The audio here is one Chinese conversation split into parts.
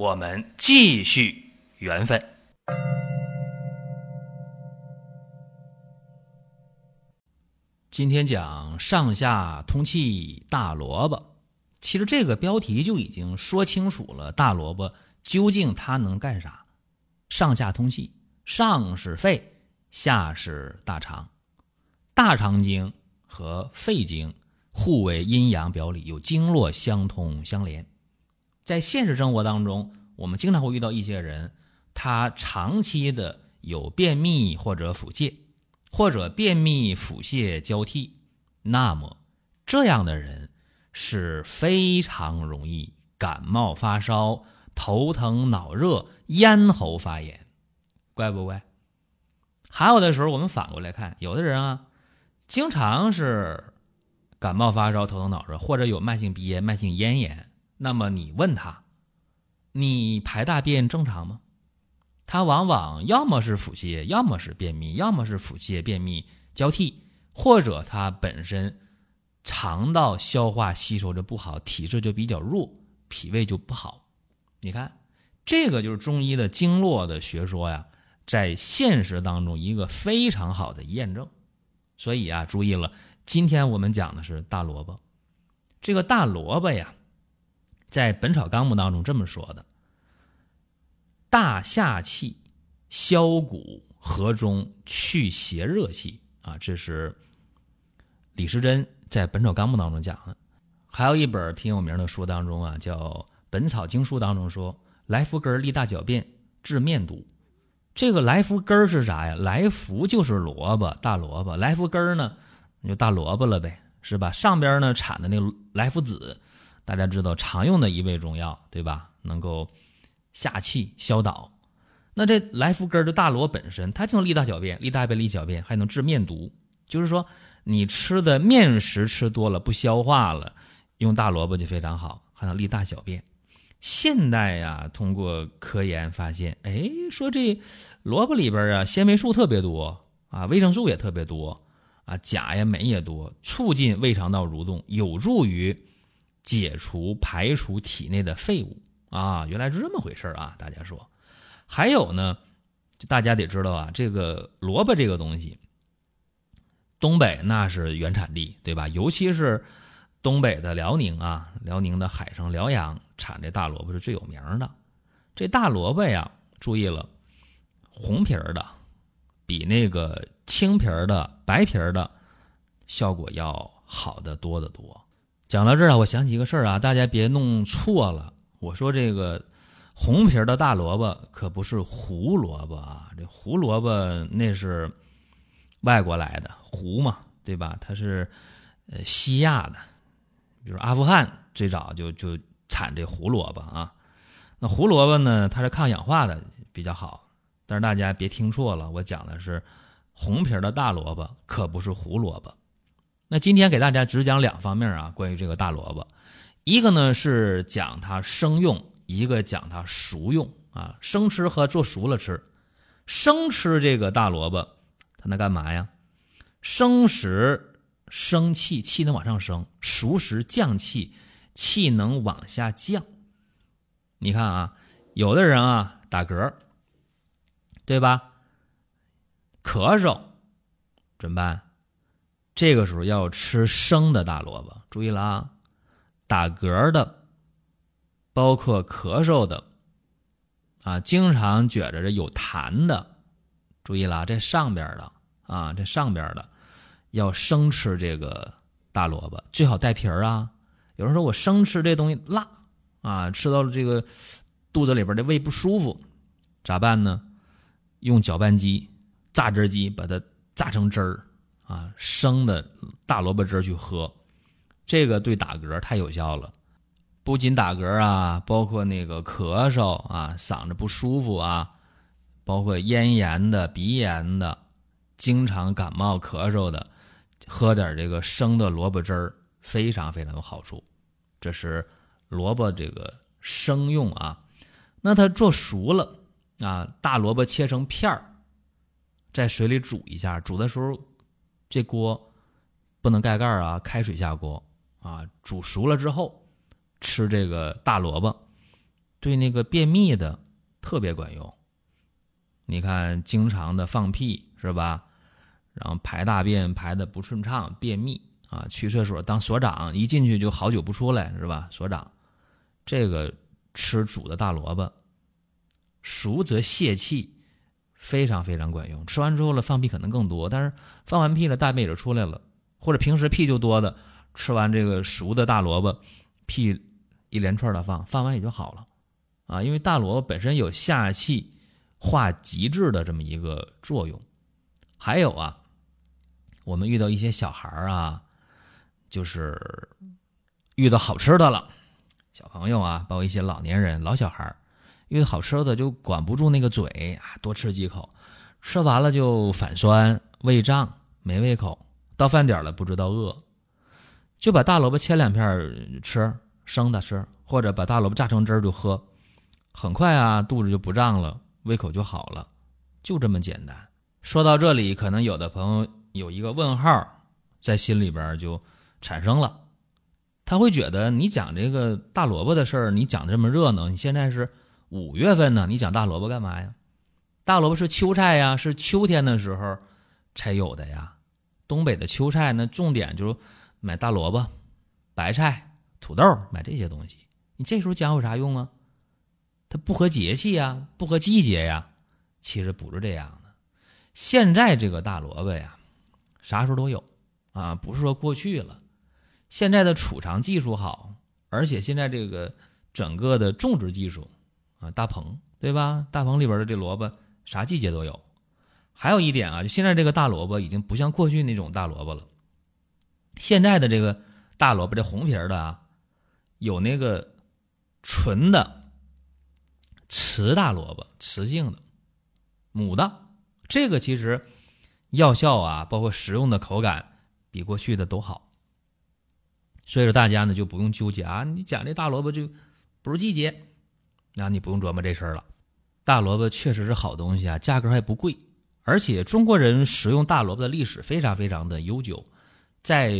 我们继续缘分。今天讲上下通气大萝卜，其实这个标题就已经说清楚了，大萝卜究竟它能干啥？上下通气，上是肺，下是大肠，大肠经和肺经互为阴阳表里，有经络相通相连。在现实生活当中，我们经常会遇到一些人，他长期的有便秘或者腹泻。或者便秘、腹泻交替，那么这样的人是非常容易感冒发烧、头疼脑热、咽喉发炎，怪不怪？还有的时候，我们反过来看，有的人啊，经常是感冒发烧、头疼脑热，或者有慢性鼻炎、慢性咽炎，那么你问他，你排大便正常吗？它往往要么是腹泻，要么是便秘，要么是腹泻便秘交替，或者它本身肠道消化吸收的不好，体质就比较弱，脾胃就不好。你看，这个就是中医的经络的学说呀，在现实当中一个非常好的验证。所以啊，注意了，今天我们讲的是大萝卜。这个大萝卜呀，在《本草纲目》当中这么说的。大夏气，消谷和中，去邪热气啊！这是李时珍在《本草纲目》当中讲的。还有一本挺有名的书当中啊，叫《本草经书》当中说，来福根利大小便，治面毒。这个来福根是啥呀？来福就是萝卜，大萝卜。来福根呢，就大萝卜了呗，是吧？上边呢产的那个来福子，大家知道常用的一味中药，对吧？能够。下气消导，那这来福根的大萝卜本身，它就能利大小便，利大便利小便，还能治面毒。就是说，你吃的面食吃多了不消化了，用大萝卜就非常好，还能利大小便。现代呀，通过科研发现，哎，说这萝卜里边啊，纤维素特别多啊，维生素也特别多啊，钾呀、镁也多，促进胃肠道蠕动，有助于解除排除体内的废物。啊，原来是这么回事啊！大家说，还有呢，大家得知道啊，这个萝卜这个东西，东北那是原产地，对吧？尤其是东北的辽宁啊，辽宁的海城、辽阳产这大萝卜是最有名的。这大萝卜呀，注意了，红皮儿的比那个青皮儿的、白皮儿的效果要好得多得多。讲到这儿啊，我想起一个事儿啊，大家别弄错了。我说这个红皮的大萝卜可不是胡萝卜啊，这胡萝卜那是外国来的胡嘛，对吧？它是呃西亚的，比如阿富汗最早就就产这胡萝卜啊。那胡萝卜呢，它是抗氧化的比较好，但是大家别听错了，我讲的是红皮的大萝卜，可不是胡萝卜。那今天给大家只讲两方面啊，关于这个大萝卜。一个呢是讲它生用，一个讲它熟用啊，生吃和做熟了吃。生吃这个大萝卜，它能干嘛呀？生食生气，气能往上升；熟食降气，气能往下降。你看啊，有的人啊打嗝，对吧？咳嗽怎么办？这个时候要吃生的大萝卜，注意了啊。打嗝的，包括咳嗽的，啊，经常觉着这有痰的，注意了，这上边的啊，这上边的要生吃这个大萝卜，最好带皮儿啊。有人说我生吃这东西辣啊，吃到了这个肚子里边的胃不舒服，咋办呢？用搅拌机、榨汁机把它榨成汁儿啊，生的大萝卜汁去喝。这个对打嗝太有效了，不仅打嗝啊，包括那个咳嗽啊，嗓子不舒服啊，包括咽炎的、鼻炎的，经常感冒咳嗽的，喝点这个生的萝卜汁儿，非常非常有好处。这是萝卜这个生用啊。那它做熟了啊，大萝卜切成片儿，在水里煮一下。煮的时候，这锅不能盖盖啊，开水下锅啊。煮熟了之后，吃这个大萝卜，对那个便秘的特别管用。你看，经常的放屁是吧？然后排大便排的不顺畅，便秘啊，去厕所当所长，一进去就好久不出来是吧？所长，这个。吃煮的大萝卜，熟则泄气，非常非常管用。吃完之后了，放屁可能更多，但是放完屁了，大便也就出来了。或者平时屁就多的，吃完这个熟的大萝卜，屁一连串的放，放完也就好了啊。因为大萝卜本身有下气化极致的这么一个作用。还有啊，我们遇到一些小孩啊，就是遇到好吃的了。小朋友啊，包括一些老年人、老小孩儿，因为好吃的就管不住那个嘴啊，多吃几口，吃完了就反酸、胃胀、没胃口。到饭点了不知道饿，就把大萝卜切两片吃，生的吃，或者把大萝卜榨成汁儿就喝，很快啊肚子就不胀了，胃口就好了，就这么简单。说到这里，可能有的朋友有一个问号在心里边就产生了。他会觉得你讲这个大萝卜的事儿，你讲的这么热闹。你现在是五月份呢，你讲大萝卜干嘛呀？大萝卜是秋菜呀，是秋天的时候才有的呀。东北的秋菜那重点就是买大萝卜、白菜、土豆，买这些东西。你这时候讲有啥用啊？它不合节气呀，不合季节呀。其实不是这样的。现在这个大萝卜呀，啥时候都有啊，不是说过去了。现在的储藏技术好，而且现在这个整个的种植技术啊，大棚对吧？大棚里边的这萝卜啥季节都有。还有一点啊，就现在这个大萝卜已经不像过去那种大萝卜了。现在的这个大萝卜这红皮的啊，有那个纯的雌大萝卜，雌性的母的，这个其实药效啊，包括食用的口感比过去的都好。所以说大家呢就不用纠结啊，你讲这大萝卜就不是季节，那你不用琢磨这事儿了。大萝卜确实是好东西啊，价格还不贵，而且中国人食用大萝卜的历史非常非常的悠久。在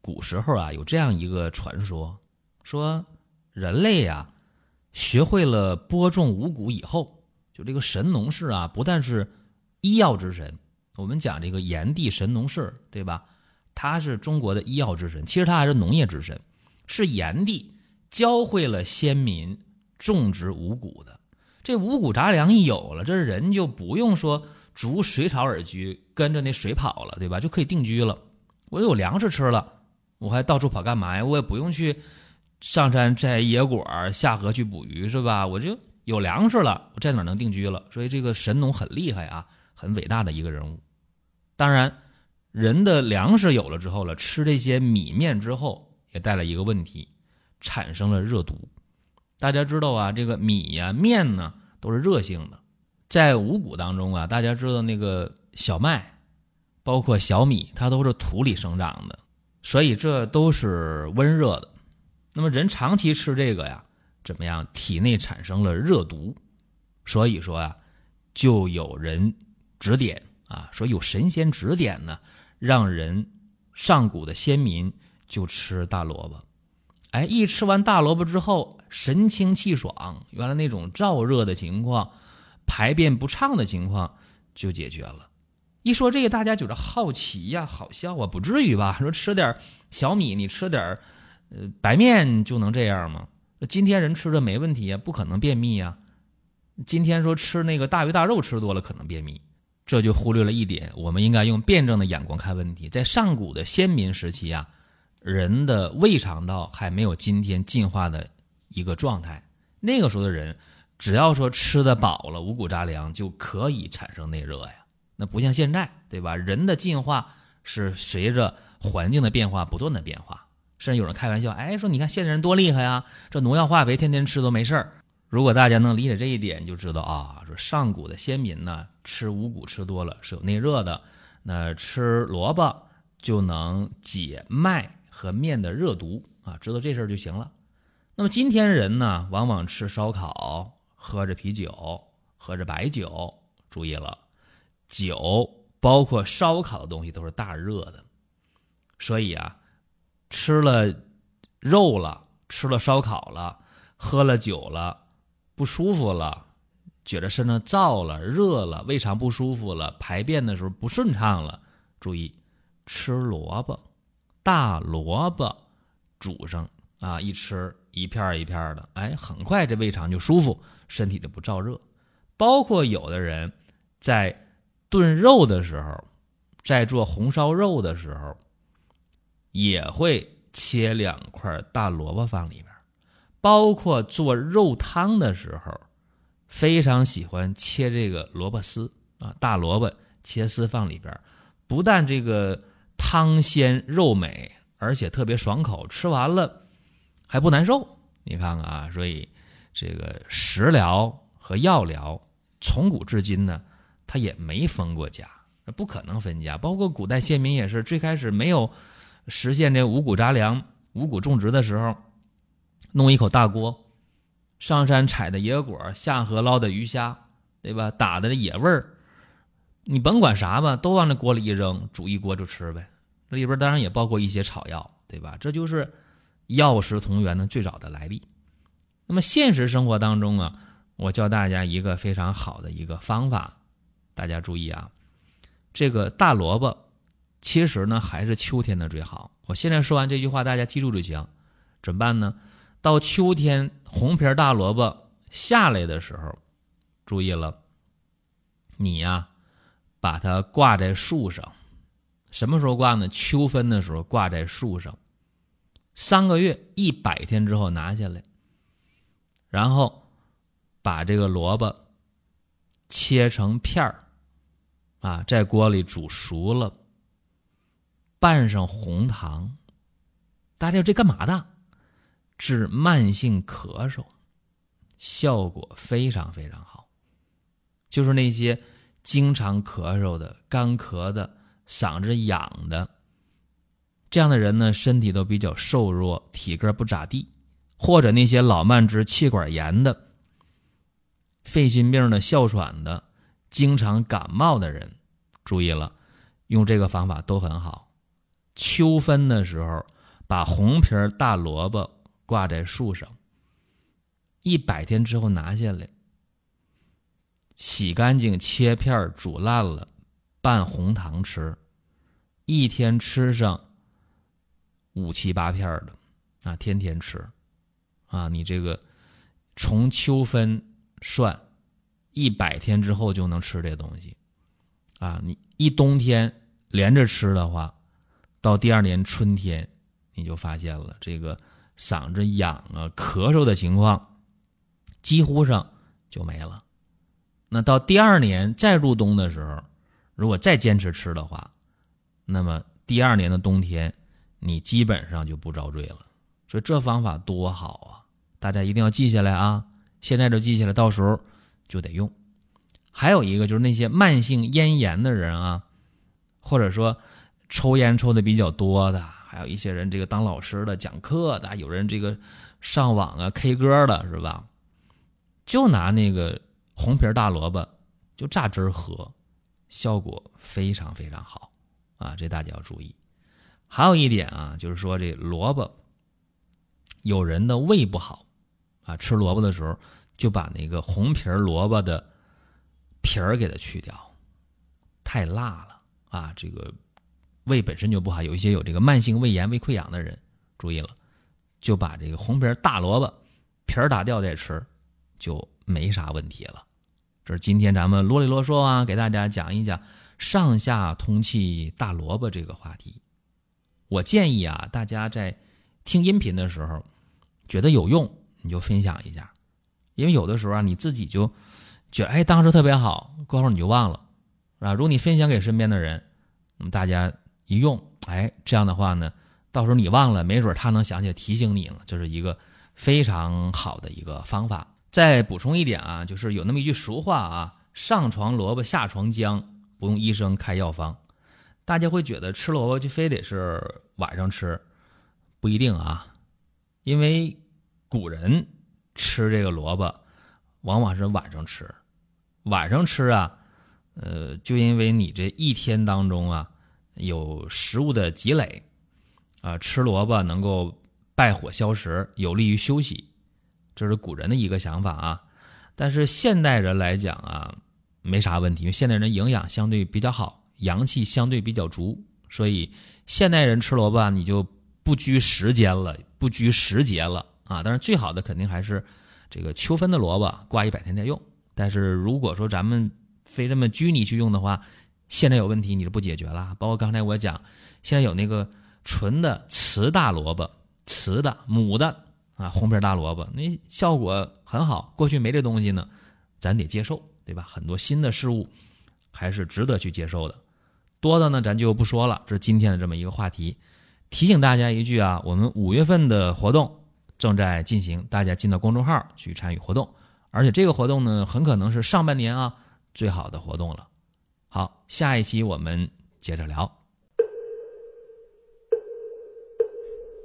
古时候啊，有这样一个传说，说人类呀学会了播种五谷以后，就这个神农氏啊，不但是医药之神，我们讲这个炎帝神农氏，对吧？他是中国的医药之神，其实他还是农业之神，是炎帝教会了先民种植五谷的。这五谷杂粮一有了，这人就不用说逐水草而居，跟着那水跑了，对吧？就可以定居了。我有粮食吃了，我还到处跑干嘛呀？我也不用去上山摘野果，下河去捕鱼，是吧？我就有粮食了，我在哪能定居了？所以这个神农很厉害啊，很伟大的一个人物。当然。人的粮食有了之后了，吃这些米面之后，也带来一个问题，产生了热毒。大家知道啊，这个米呀、面呢都是热性的，在五谷当中啊，大家知道那个小麦，包括小米，它都是土里生长的，所以这都是温热的。那么人长期吃这个呀，怎么样？体内产生了热毒，所以说啊，就有人指点啊，说有神仙指点呢。让人上古的先民就吃大萝卜，哎，一吃完大萝卜之后，神清气爽，原来那种燥热的情况、排便不畅的情况就解决了。一说这个，大家觉得好奇呀，好笑啊，不至于吧？说吃点小米，你吃点呃白面就能这样吗？今天人吃的没问题啊，不可能便秘啊。今天说吃那个大鱼大肉吃多了可能便秘。这就忽略了一点，我们应该用辩证的眼光看问题。在上古的先民时期啊，人的胃肠道还没有今天进化的一个状态。那个时候的人，只要说吃的饱了，五谷杂粮就可以产生内热呀。那不像现在，对吧？人的进化是随着环境的变化不断的变化。甚至有人开玩笑，哎，说你看现在人多厉害呀，这农药化肥天天吃都没事儿。如果大家能理解这一点，就知道啊，说上古的先民呢，吃五谷吃多了是有内热的，那吃萝卜就能解脉和面的热毒啊，知道这事儿就行了。那么今天人呢，往往吃烧烤，喝着啤酒，喝着白酒，注意了，酒包括烧烤的东西都是大热的，所以啊。吃了肉了，吃了烧烤了，喝了酒了，不舒服了，觉得身上燥了、热了，胃肠不舒服了，排便的时候不顺畅了。注意，吃萝卜，大萝卜煮上啊，一吃一片一片的，哎，很快这胃肠就舒服，身体就不燥热。包括有的人在炖肉的时候，在做红烧肉的时候。也会切两块大萝卜放里边，包括做肉汤的时候，非常喜欢切这个萝卜丝啊，大萝卜切丝放里边，不但这个汤鲜肉美，而且特别爽口，吃完了还不难受。你看看啊，所以这个食疗和药疗从古至今呢，它也没分过家，不可能分家。包括古代先民也是，最开始没有。实现这五谷杂粮、五谷种植的时候，弄一口大锅，上山采的野果，下河捞的鱼虾，对吧？打的野味儿，你甭管啥吧，都往那锅里一扔，煮一锅就吃呗。这里边当然也包括一些草药，对吧？这就是药食同源的最早的来历。那么现实生活当中啊，我教大家一个非常好的一个方法，大家注意啊，这个大萝卜。其实呢，还是秋天的最好。我现在说完这句话，大家记住就行。怎么办呢？到秋天红皮大萝卜下来的时候，注意了，你呀，把它挂在树上。什么时候挂呢？秋分的时候挂在树上，三个月一百天之后拿下来，然后把这个萝卜切成片儿，啊，在锅里煮熟了。拌上红糖，大家这干嘛的？治慢性咳嗽，效果非常非常好。就是那些经常咳嗽的、干咳的、嗓子痒的这样的人呢，身体都比较瘦弱，体格不咋地，或者那些老慢支、气管炎的、肺心病的、哮喘的、经常感冒的人，注意了，用这个方法都很好。秋分的时候，把红皮大萝卜挂在树上，一百天之后拿下来，洗干净切片煮烂了，拌红糖吃，一天吃上五七八片的，啊，天天吃，啊，你这个从秋分算，一百天之后就能吃这东西，啊，你一冬天连着吃的话。到第二年春天，你就发现了这个嗓子痒啊、咳嗽的情况，几乎上就没了。那到第二年再入冬的时候，如果再坚持吃的话，那么第二年的冬天，你基本上就不遭罪了。所以这方法多好啊！大家一定要记下来啊！现在就记下来，到时候就得用。还有一个就是那些慢性咽炎的人啊，或者说。抽烟抽的比较多的，还有一些人这个当老师的、讲课的，有人这个上网啊、K 歌的，是吧？就拿那个红皮大萝卜就榨汁喝，效果非常非常好啊！这大家要注意。还有一点啊，就是说这萝卜，有人的胃不好啊，吃萝卜的时候就把那个红皮萝卜的皮儿给它去掉，太辣了啊！这个。胃本身就不好，有一些有这个慢性胃炎、胃溃疡的人，注意了，就把这个红皮大萝卜皮儿打掉再吃，就没啥问题了。这是今天咱们啰里啰嗦啊，给大家讲一讲上下通气大萝卜这个话题。我建议啊，大家在听音频的时候觉得有用，你就分享一下，因为有的时候啊，你自己就觉得哎，当时特别好，过后你就忘了，啊？如果你分享给身边的人，那么大家。一用，哎，这样的话呢，到时候你忘了，没准他能想起来提醒你了，这是一个非常好的一个方法。再补充一点啊，就是有那么一句俗话啊：“上床萝卜下床姜，不用医生开药方。”大家会觉得吃萝卜就非得是晚上吃，不一定啊，因为古人吃这个萝卜往往是晚上吃，晚上吃啊，呃，就因为你这一天当中啊有食物的积累。啊，吃萝卜能够败火消食，有利于休息，这是古人的一个想法啊。但是现代人来讲啊，没啥问题，因为现代人营养相对比较好，阳气相对比较足，所以现代人吃萝卜你就不拘时间了，不拘时节了啊。但是最好的肯定还是这个秋分的萝卜，挂一百天再用。但是如果说咱们非这么拘泥去用的话，现在有问题你就不解决了。包括刚才我讲，现在有那个。纯的雌大萝卜，雌的母的啊，红皮大萝卜，那效果很好。过去没这东西呢，咱得接受，对吧？很多新的事物还是值得去接受的。多的呢，咱就不说了。这是今天的这么一个话题，提醒大家一句啊，我们五月份的活动正在进行，大家进到公众号去参与活动。而且这个活动呢，很可能是上半年啊最好的活动了。好，下一期我们接着聊。